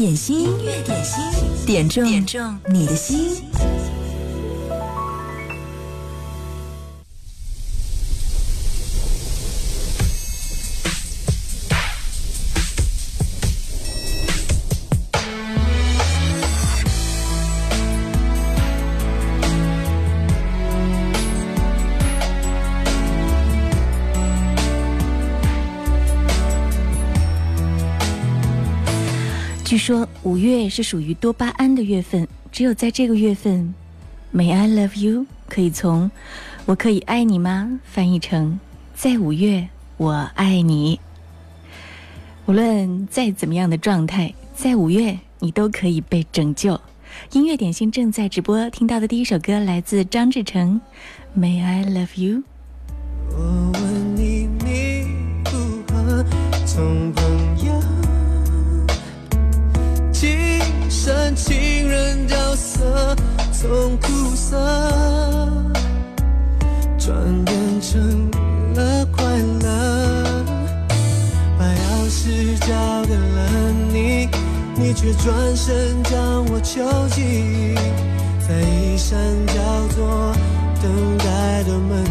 点心，音乐点心，点中点中你的心。五月是属于多巴胺的月份，只有在这个月份，May I love you 可以从“我可以爱你吗”翻译成“在五月我爱你”。无论再怎么样的状态，在五月你都可以被拯救。音乐点心正在直播，听到的第一首歌来自张志成，《May I love you》。我问你，你如何从朋情人角色，从苦涩转变成了快乐？把钥匙交给了你，你却转身将我囚禁在一扇叫做等待的门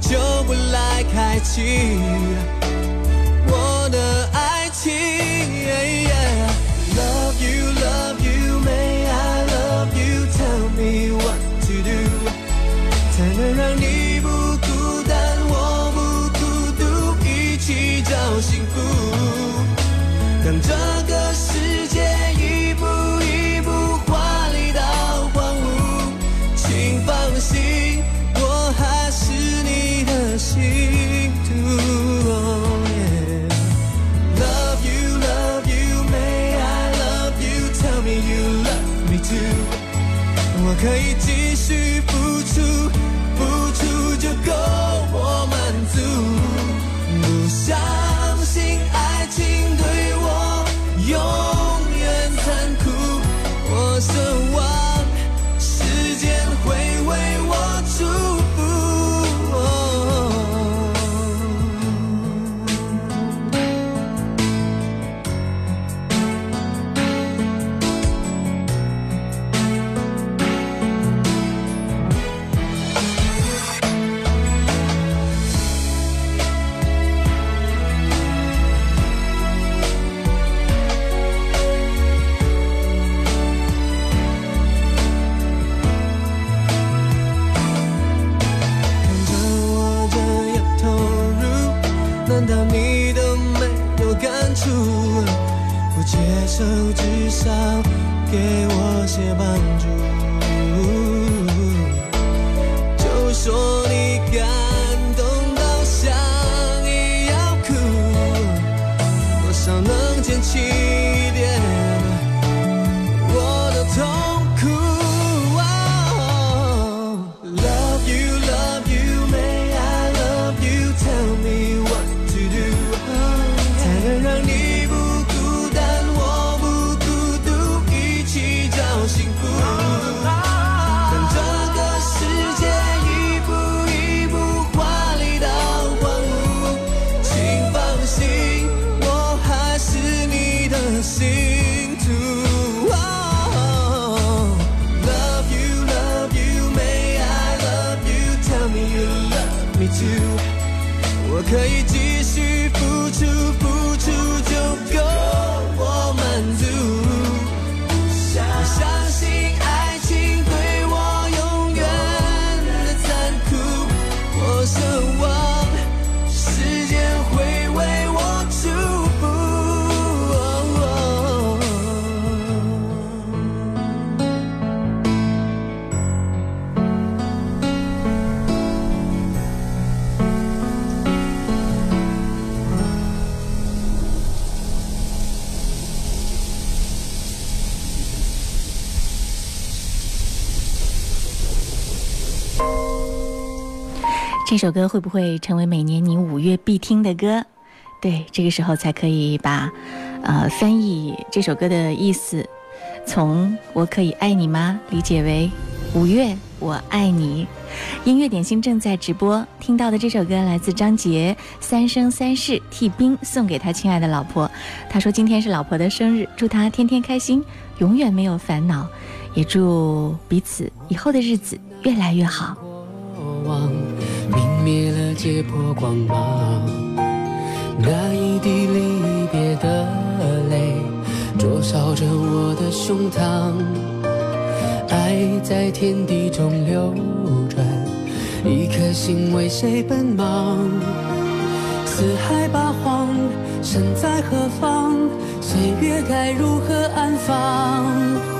就不来开启。我的爱情少给我些帮助。这首歌会不会成为每年你五月必听的歌？对，这个时候才可以把，呃，翻译这首歌的意思，从“我可以爱你吗”理解为五月，我爱你。音乐点心正在直播，听到的这首歌来自张杰，《三生三世替冰送给他亲爱的老婆。他说今天是老婆的生日，祝他天天开心，永远没有烦恼，也祝彼此以后的日子越来越好。灭了结魄光芒，那一滴离别的泪，灼烧着我的胸膛。爱在天地中流转，一颗心为谁奔忙？四海八荒，身在何方？岁月该如何安放？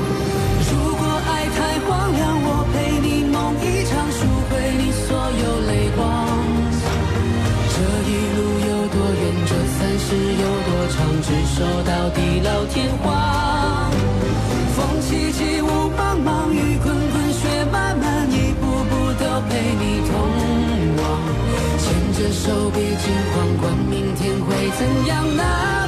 梦一场，赎回你所有泪光。这一路有多远，这三世有多长，执手到地老天荒。风凄凄，雾茫茫，雨滚滚，雪漫漫，一步步都陪你同往。牵着手，别惊慌，管明天会怎样，哪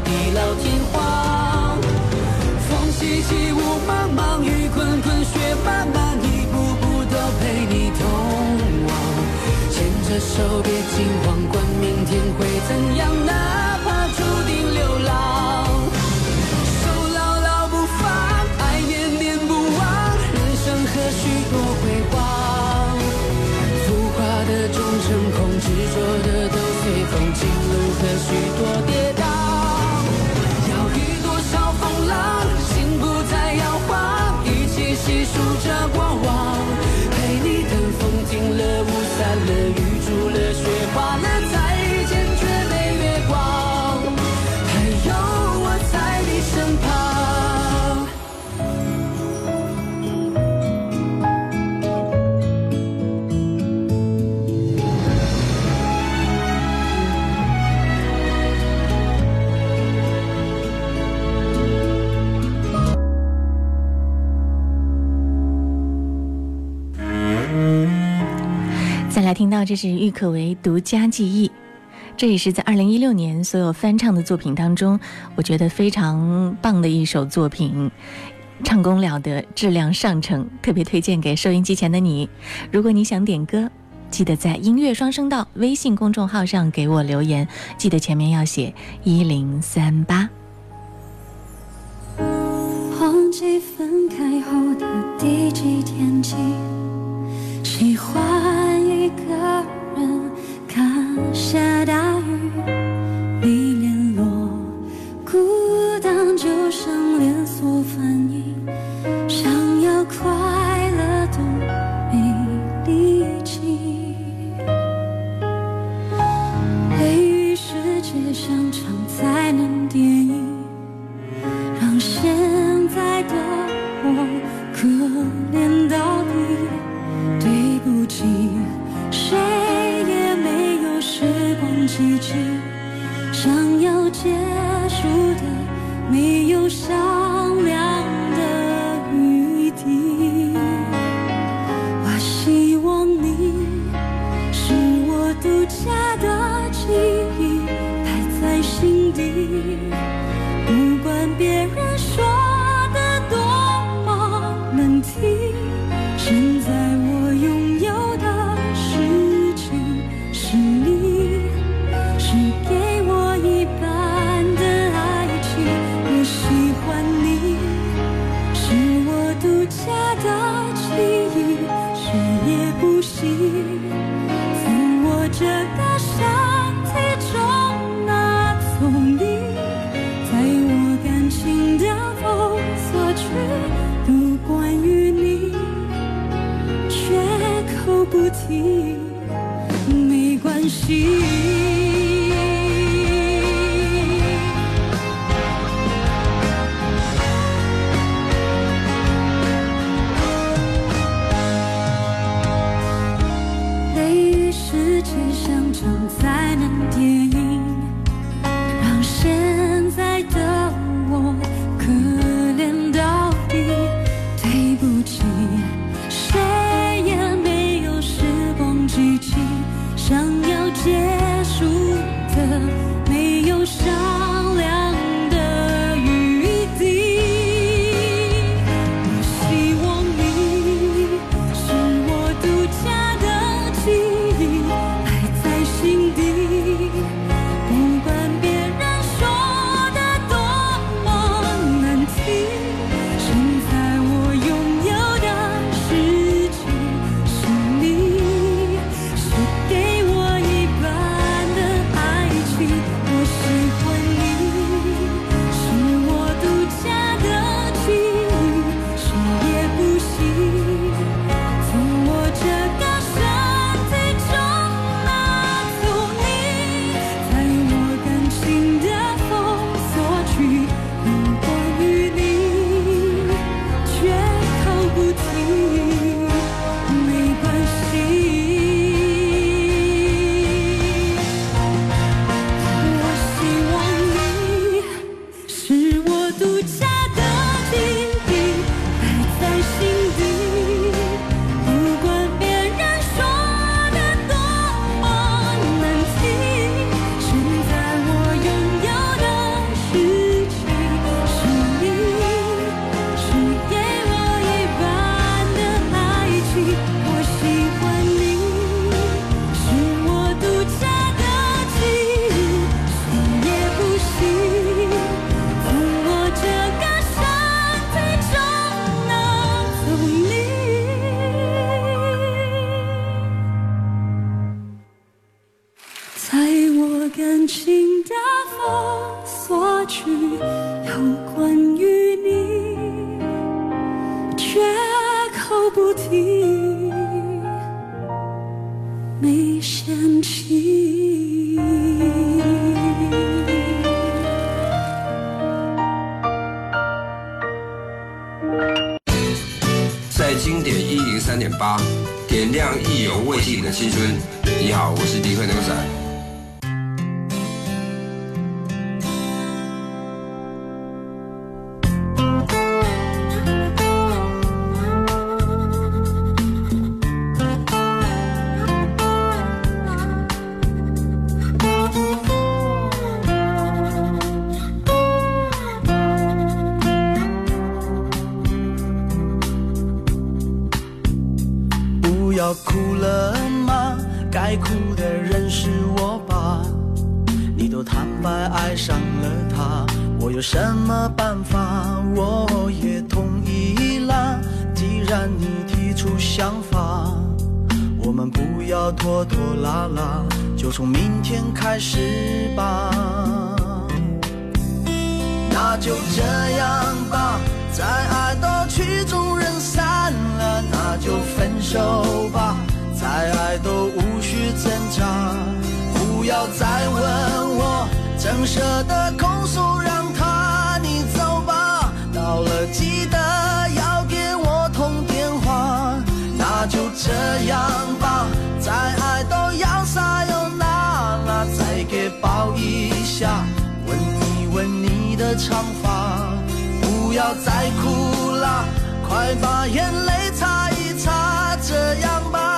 地老天荒。风起起，雾茫茫，雨滚滚，雪漫漫，一步步都陪你同往。牵着手，别惊慌，来听到，这是郁可唯独家记忆，这也是在二零一六年所有翻唱的作品当中，我觉得非常棒的一首作品，唱功了得，质量上乘，特别推荐给收音机前的你。如果你想点歌，记得在音乐双声道微信公众号上给我留言，记得前面要写一零三八。忘记分开后的第几天起，喜欢一个人看下大雨，点我也同意啦。既然你提出想法我们不要拖拖拉拉就从明天开始吧。那就这样吧再爱都曲终人散了那就分手吧。再爱都无需挣扎不要再问我怎舍得拱手让到了，记得要给我通电话。那就这样吧，再爱都要撒悠那那，再给抱一下，吻一吻你的长发。不要再哭啦，快把眼泪擦一擦，这样吧。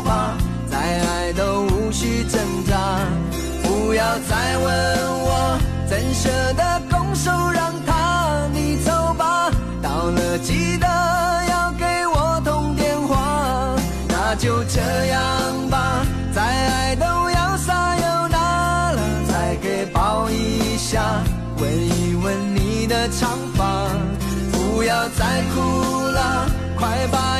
不要再问我，怎舍得拱手让他？你走吧，到了记得要给我通电话，那就这样吧，再爱都要撒又那了，再给抱一下。闻一闻你的长发，不要再哭了，快把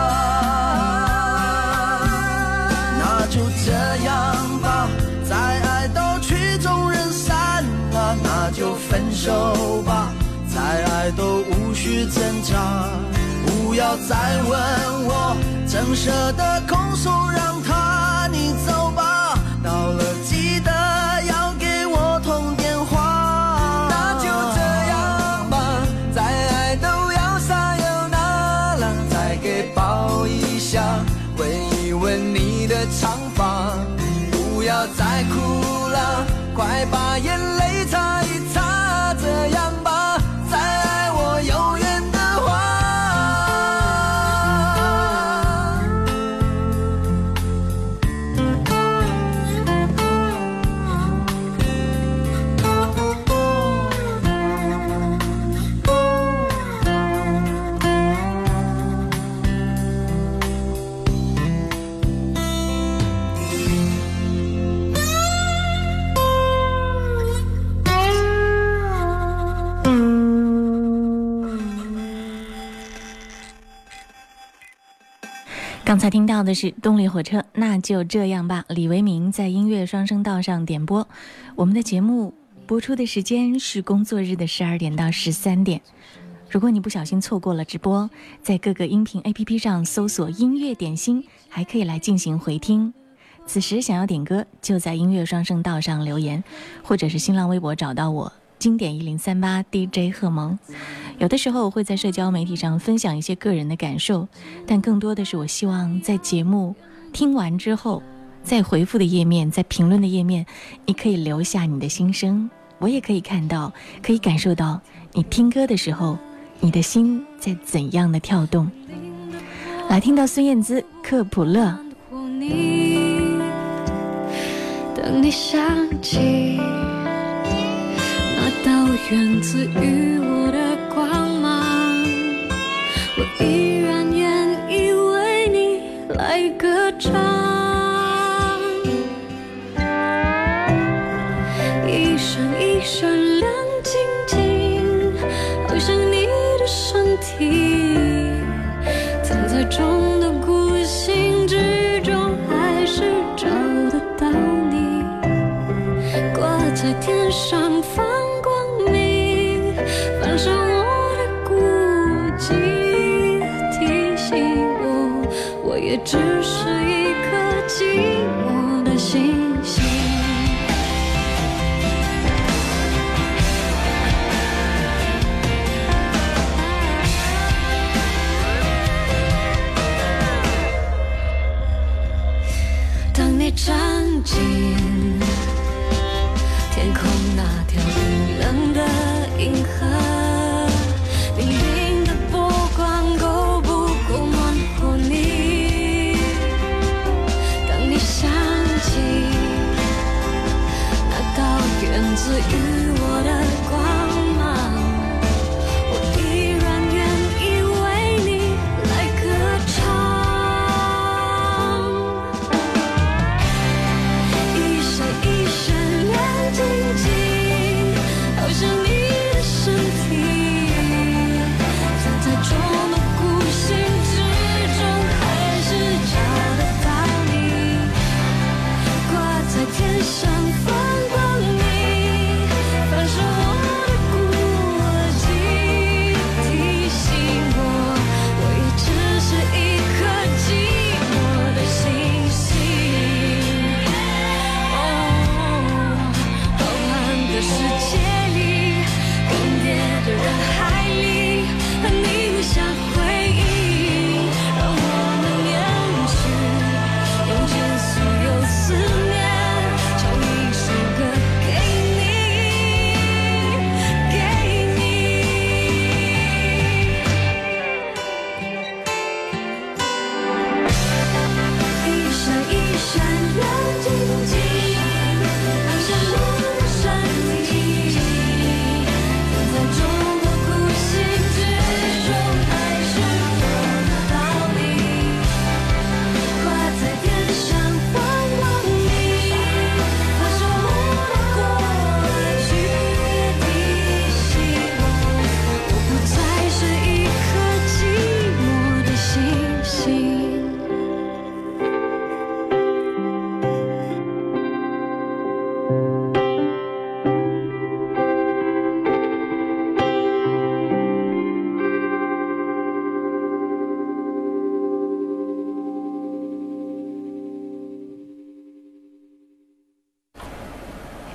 手吧。再爱都无需挣扎，不要再问我，怎舍得空手让他你走吧。到了记得要给我通电话，那就这样吧。再爱都要撒又那了，再给抱一下，闻一闻你的长发，不要再哭了，快把眼泪才听到的是动力火车，那就这样吧。李维明在音乐双声道上点播。我们的节目播出的时间是工作日的十二点到十三点。如果你不小心错过了直播，在各个音频 APP 上搜索“音乐点心”，还可以来进行回听。此时想要点歌，就在音乐双声道上留言，或者是新浪微博找到我，经典一零三八 DJ 贺萌。有的时候会在社交媒体上分享一些个人的感受，但更多的是我希望在节目听完之后，在回复的页面，在评论的页面，你可以留下你的心声，我也可以看到，可以感受到你听歌的时候，你的心在怎样的跳动。来听到孙燕姿《克普勒》。等你想起那道源自于唱。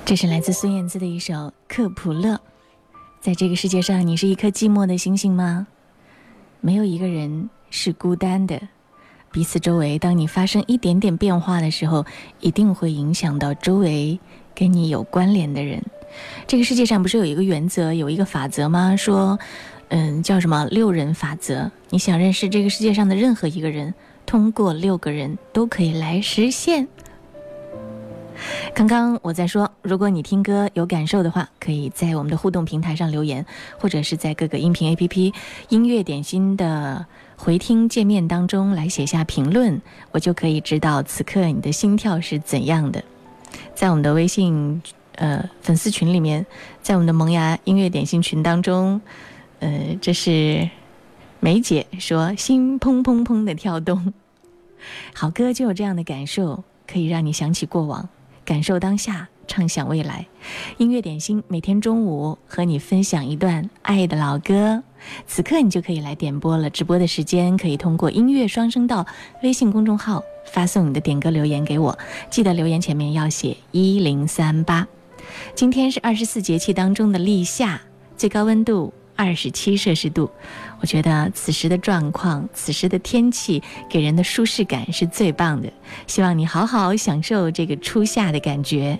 这是来自孙燕姿的一首《克普勒》。在这个世界上，你是一颗寂寞的星星吗？没有一个人是孤单的。彼此周围，当你发生一点点变化的时候，一定会影响到周围跟你有关联的人。这个世界上不是有一个原则，有一个法则吗？说，嗯，叫什么六人法则？你想认识这个世界上的任何一个人，通过六个人都可以来实现。刚刚我在说，如果你听歌有感受的话，可以在我们的互动平台上留言，或者是在各个音频 APP 音乐点心的回听界面当中来写下评论，我就可以知道此刻你的心跳是怎样的。在我们的微信呃粉丝群里面，在我们的萌芽音乐点心群当中，呃，这是梅姐说心砰砰砰的跳动，好歌就有这样的感受，可以让你想起过往。感受当下，畅想未来。音乐点心每天中午和你分享一段爱的老歌，此刻你就可以来点播了。直播的时间可以通过音乐双声道微信公众号发送你的点歌留言给我，记得留言前面要写一零三八。今天是二十四节气当中的立夏，最高温度二十七摄氏度。我觉得此时的状况，此时的天气给人的舒适感是最棒的。希望你好好享受这个初夏的感觉。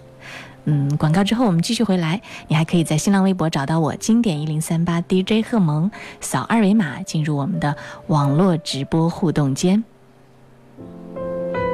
嗯，广告之后我们继续回来，你还可以在新浪微博找到我经典一零三八 DJ 贺萌，扫二维码进入我们的网络直播互动间。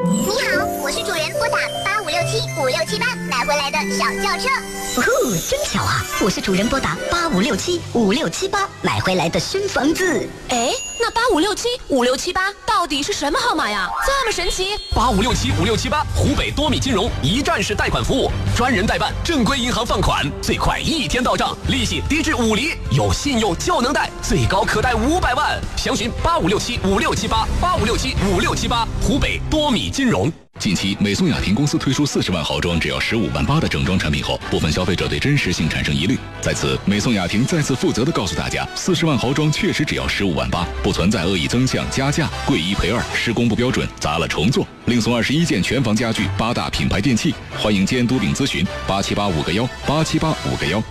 你好，我是主人拨打八五六七五六七八买回来的小轿车。哦吼，真巧啊！我是主人拨打八五六七五六七八买回来的新房子。哎，那八五六七五六七八到底是什么号码呀？这么神奇！八五六七五六七八，湖北多米金融一站式贷款服务，专人代办，正规银行放款，最快一天到账，利息低至五厘，有信用就能贷，最高可贷五百万。详询八五六七五六七八八五六七五六七八，湖北多米金融。近期，美松雅婷公司推出四十万豪装只要十五万万八的整装产品后，部分消费者对真实性产生疑虑。在此，美颂雅婷再次负责的告诉大家，四十万豪装确实只要十五万八，不存在恶意增项、加价、贵一赔二、施工不标准、砸了重做，另送二十一件全房家具、八大品牌电器。欢迎监督并咨询八七八五个幺八七八五个幺。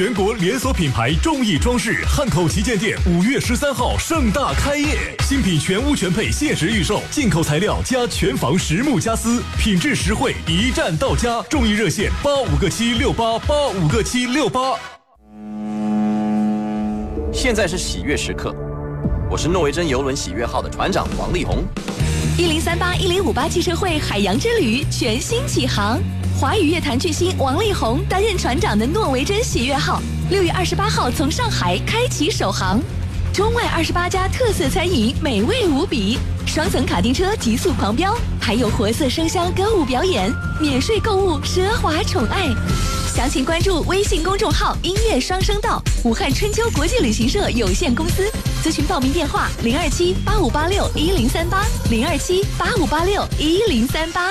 全国连锁品牌众意装饰汉口旗舰店五月十三号盛大开业，新品全屋全配，限时预售，进口材料加全房实木家私，品质实惠，一站到家。众意热线八五个七六八八五个七六八。现在是喜悦时刻，我是诺维珍游轮喜悦号的船长王力宏。一零三八一零五八汽车会海洋之旅全新启航，华语乐坛巨星王力宏担任船长的诺维珍喜悦号，六月二十八号从上海开启首航。中外二十八家特色餐饮，美味无比；双层卡丁车急速狂飙，还有活色生香歌舞表演，免税购物，奢华宠爱。详情关注微信公众号“音乐双声道”，武汉春秋国际旅行社有限公司。咨询报名电话：零二七八五八六一零三八，零二七八五八六一零三八。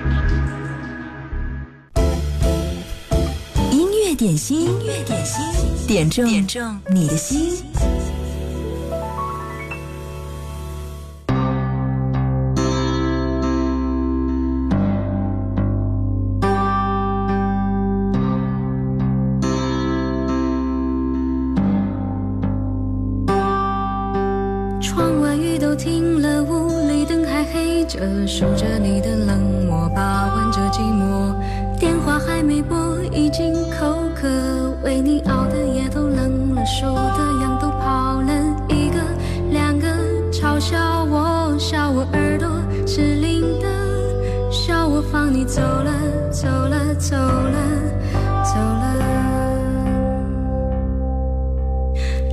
点心，点心，点中你的心。窗外雨都停了，屋里灯还黑着，数着你的冷漠，把玩着寂寞。还没拨，已经口渴，为你熬的夜都冷了，手的痒都跑了。一个两个嘲笑我，笑我耳朵失灵的，笑我放你走了，走了，走了，走了。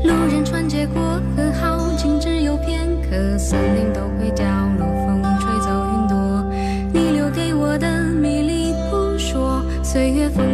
路人穿街过河，好景只有片刻，森林都会凋朔，月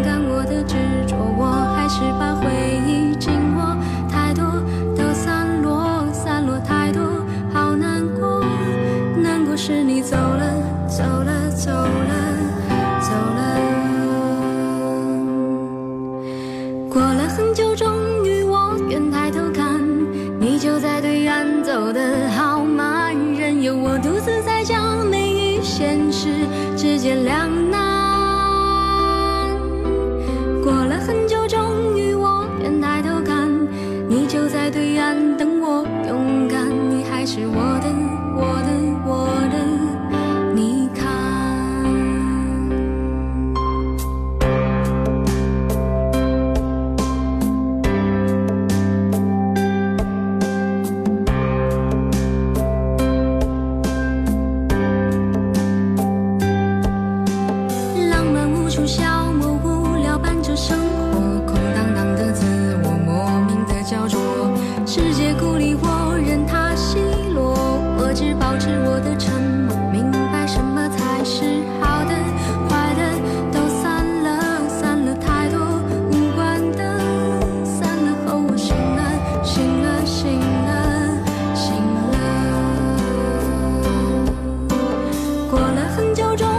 很久中。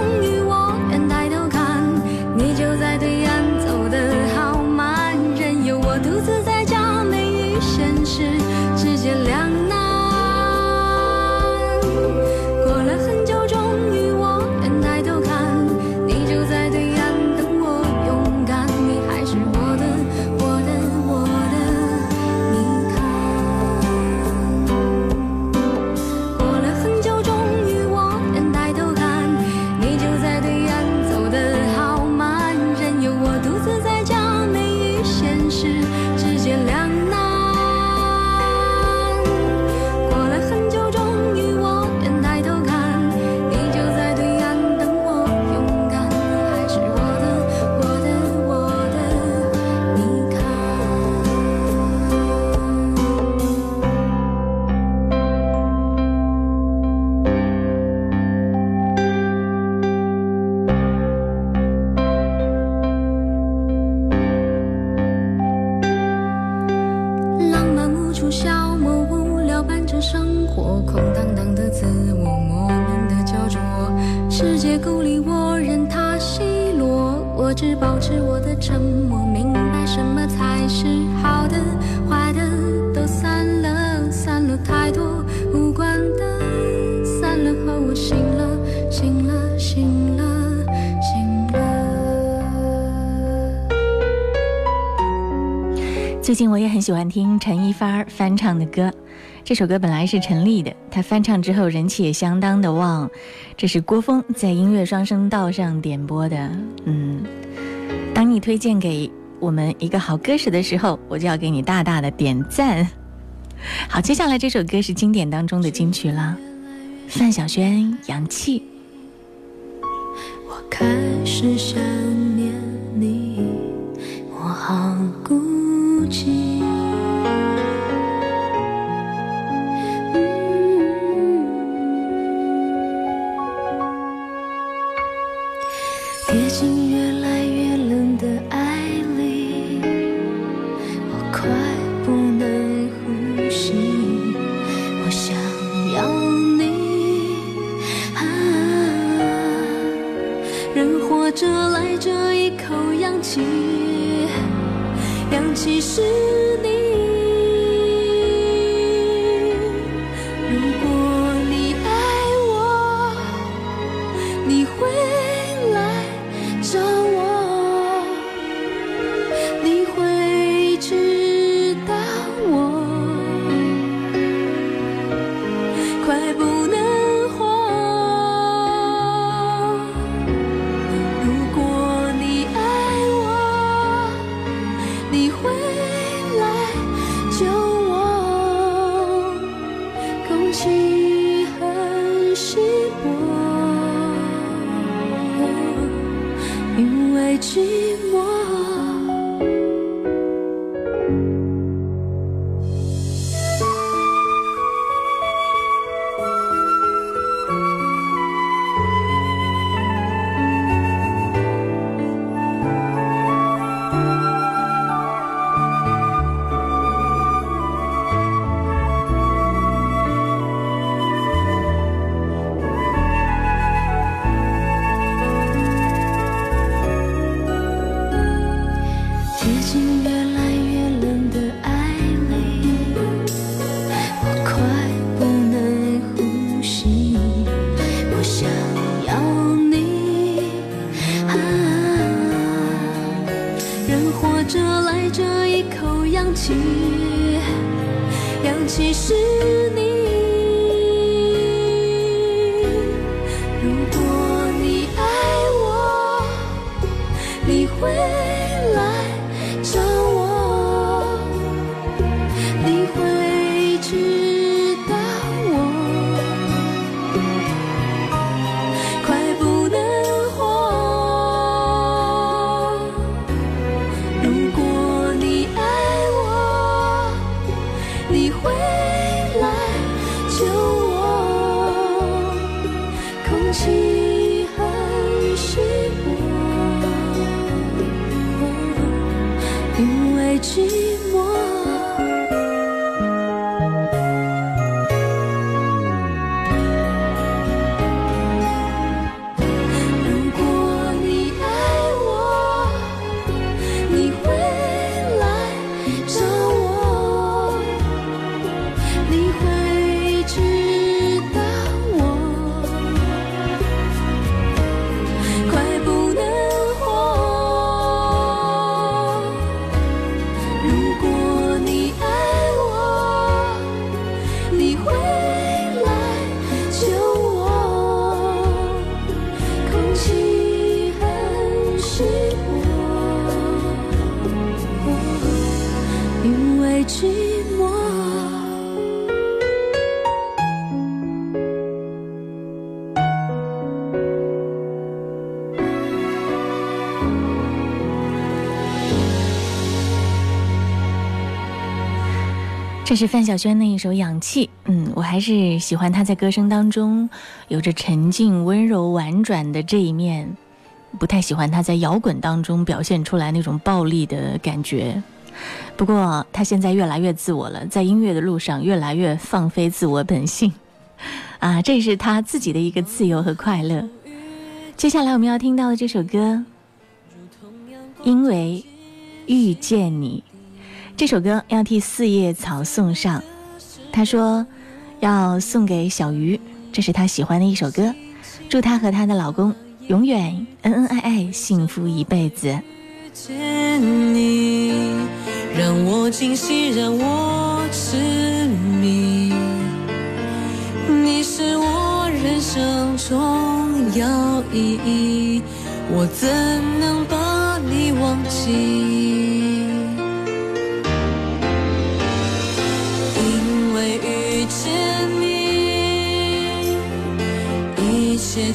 最近我也很喜欢听陈一发翻唱的歌这首歌本来是陈粒的她翻唱之后人气也相当的旺这是郭峰在音乐双声道上点播的嗯。当你推荐给我们一个好歌手的时候我就要给你大大的点赞。好接下来这首歌是经典当中的金曲了范晓萱洋气。我开始想念你我好孤空气。嗯。越来越冷的爱里，我快不能呼吸。我想要你。人活着赖着一口氧气。其实气很稀薄，因为只。因这是范晓萱的一首《氧气》，嗯，我还是喜欢她在歌声当中有着沉静、温柔、婉转的这一面，不太喜欢她在摇滚当中表现出来那种暴力的感觉。不过她现在越来越自我了，在音乐的路上越来越放飞自我本性，啊，这是她自己的一个自由和快乐。接下来我们要听到的这首歌，因为遇见你。这首歌要替四叶草送上，他说要送给小鱼，这是他喜欢的一首歌，祝她和她的老公永远恩恩爱爱，幸福一辈子。见你，让我惊喜，让我痴迷。你是我人生重要意义，我怎能把你忘记？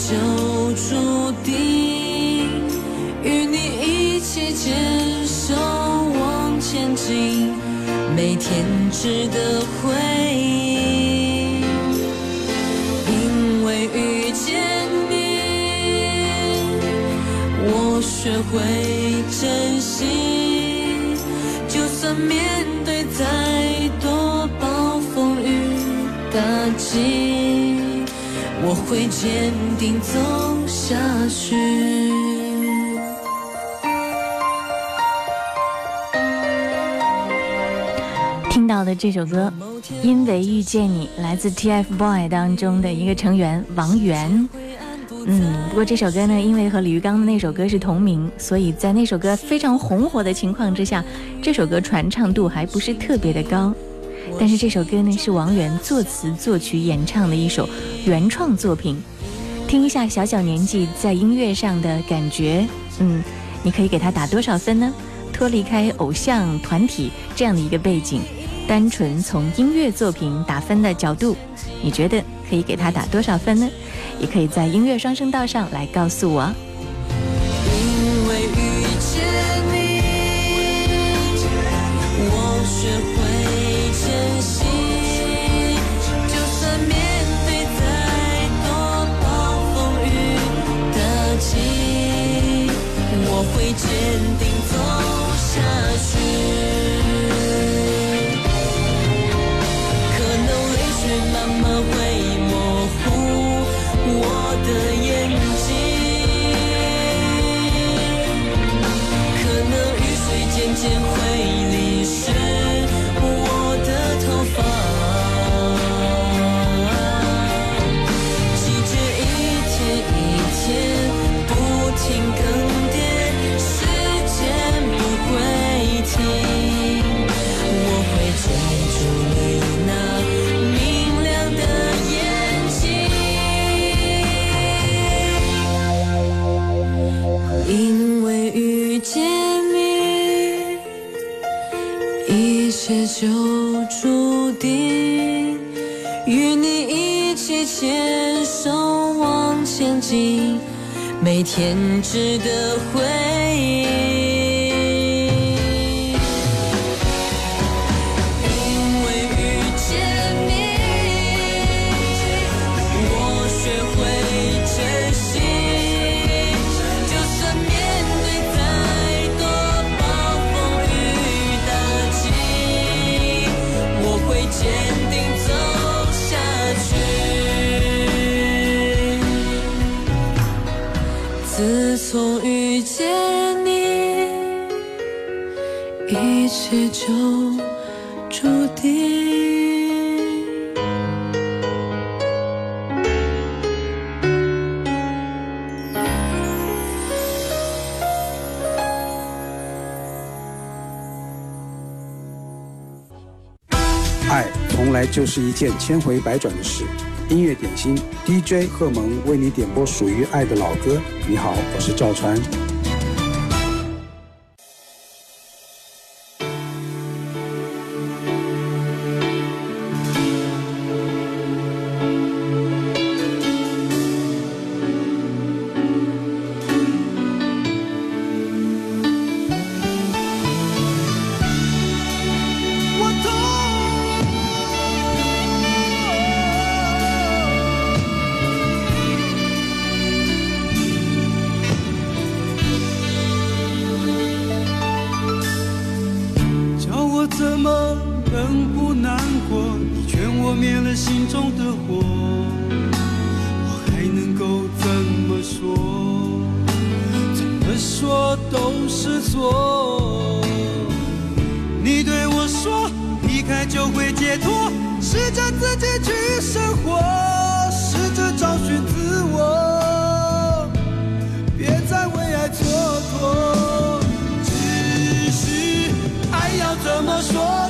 就注定。与你一起牵手往前进，每天值得回忆。因为遇见你，我学会珍惜，就算面会坚定走下去。听到的这首歌，因为遇见你，来自 TFBOY 当中的一个成员王源。嗯，不过这首歌呢，因为和李玉刚的那首歌是同名，所以在那首歌非常红火的情况之下，这首歌传唱度还不是特别的高。但是这首歌呢，是王源作词作曲演唱的一首原创作品。听一下小小年纪在音乐上的感觉，嗯，你可以给他打多少分呢？脱离开偶像团体这样的一个背景，单纯从音乐作品打分的角度，你觉得可以给他打多少分呢？也可以在音乐双声道上来告诉我。坚定走下去。可能泪水慢慢会模糊我的眼睛。可能雨水渐渐会天值得回就是一件千回百转的事。音乐点心 DJ 贺蒙为你点播属于爱的老歌。你好，我是赵传。了心中的火，我还能够怎么说？怎么说都是错。你对我说，离开就会解脱，试着自己去生活，试着找寻自我，别再为爱蹉跎。只是爱要怎么说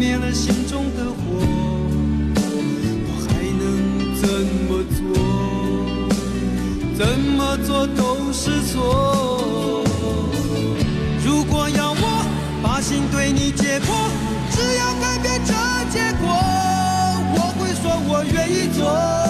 灭了心中的火，我还能怎么做？怎么做都是错。如果要我把心对你解剖，只要改变这结果，我会说我愿意做。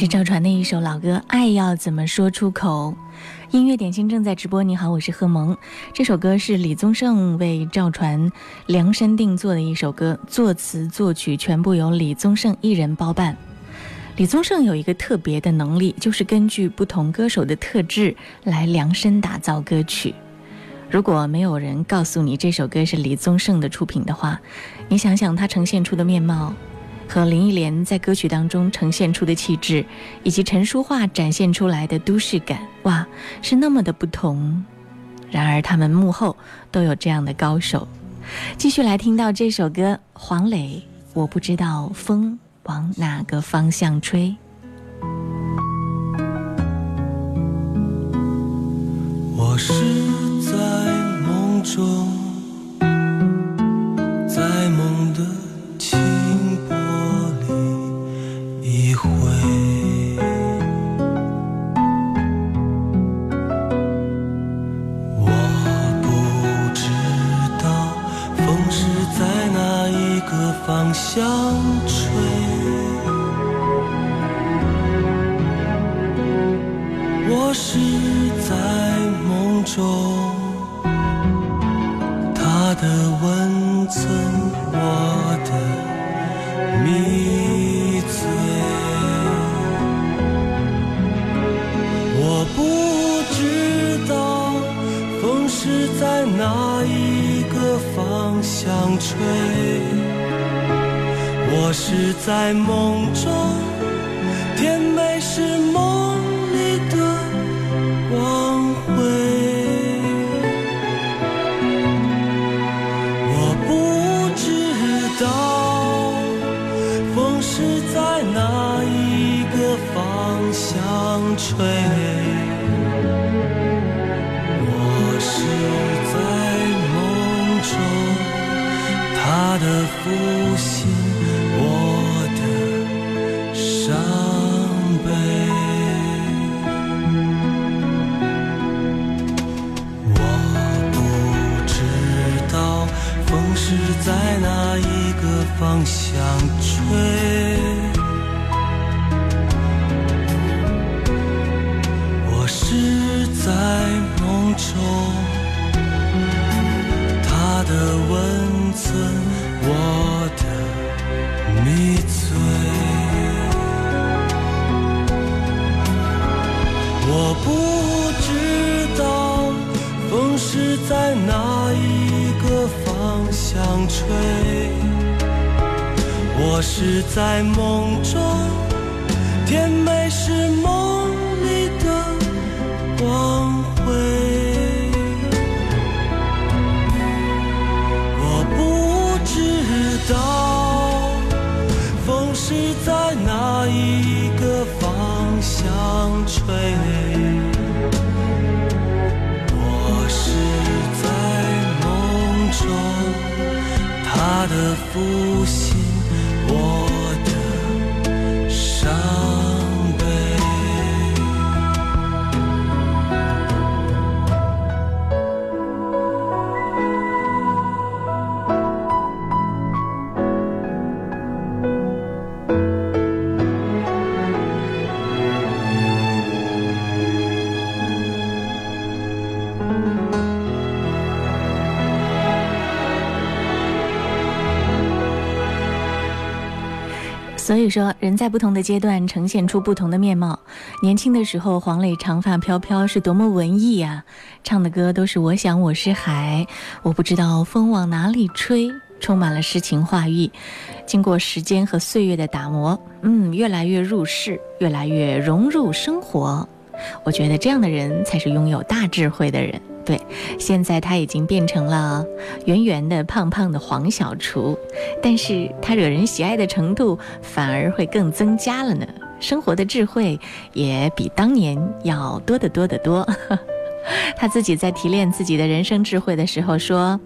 是赵传的一首老歌《爱要怎么说出口》。音乐点心正在直播。你好，我是贺萌。这首歌是李宗盛为赵传量身定做的一首歌，作词作曲全部由李宗盛一人包办。李宗盛有一个特别的能力，就是根据不同歌手的特质来量身打造歌曲。如果没有人告诉你这首歌是李宗盛的出品的话，你想想他呈现出的面貌。和林忆莲在歌曲当中呈现出的气质，以及陈淑桦展现出来的都市感，哇，是那么的不同。然而，他们幕后都有这样的高手。继续来听到这首歌，黄磊，我不知道风往哪个方向吹。我是在梦中，风吹。是在梦中，甜美是说，人在不同的阶段呈现出不同的面貌。年轻的时候，黄磊长发飘飘，是多么文艺呀、唱的歌都是“我想我是海”，我不知道风往哪里吹。充满了诗情画意。经过时间和岁月的打磨，嗯，越来越入世，越来越融入生活。我觉得这样的人才是拥有大智慧的人。对，现在他已经变成了圆圆的、胖胖的黄小厨，但是他惹人喜爱的程度反而会更增加了呢。生活的智慧也比当年要多得多得多。他自己在提炼自己的人生智慧的时候说：“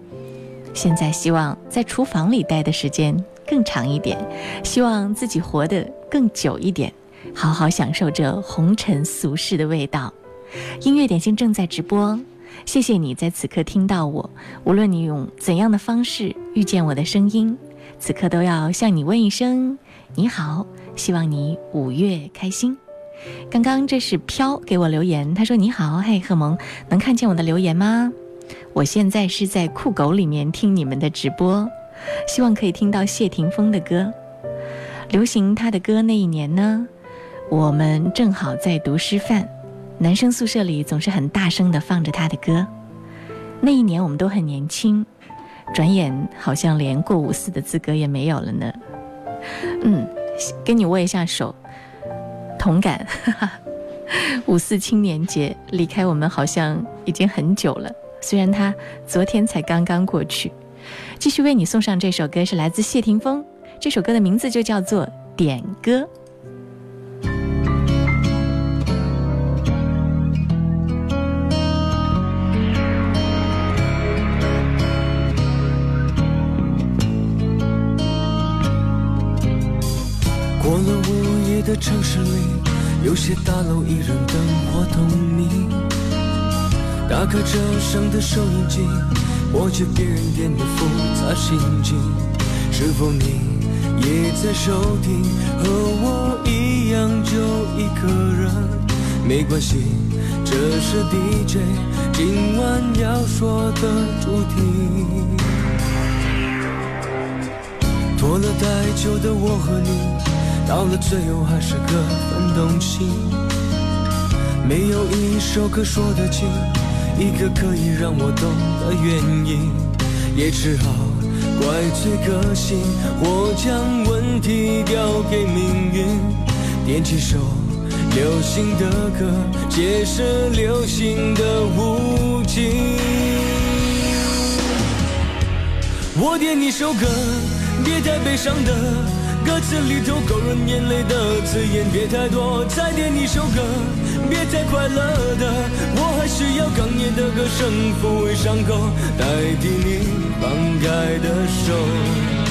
现在希望在厨房里待的时间更长一点，希望自己活得更久一点，好好享受这红尘俗世的味道。”音乐点心正在直播，谢谢你在此刻听到我。无论你用怎样的方式遇见我的声音，此刻都要向你问一声你好。希望你五月开心。刚刚这是飘给我留言，他说：“你好，嘿，贺萌，能看见我的留言吗？我现在是在酷狗里面听你们的直播，希望可以听到谢霆锋的歌。流行他的歌那一年呢，我们正好在读师范，男生宿舍里总是很大声的放着他的歌。那一年我们都很年轻，转眼好像连过五四的资格也没有了呢。嗯。”跟你握一下手，同感。五四青年节离开我们好像已经很久了，虽然他昨天才刚刚过去。继续为你送上这首歌，是来自谢霆锋，这首歌的名字就叫做《点歌》。城市里，有些大楼依然灯火通明。打开车上的收音机，播着别人点的复杂心情。是否你也在收听？和我一样就一个人，没关系，这是 DJ 今晚要说的主题。拖了太久的我和你。到了最后还是各分东西，没有一首歌说得清，一个可以让我懂的原因，也只好怪罪个性，或将问题交给命运。点几首流行的歌，解释流行的无尽。我点一首歌，别太悲伤的。歌词里头勾人眼泪的字眼别太多，再点一首歌，别太快乐的。我还是要哽咽的歌声抚慰伤口，代替你放开的手。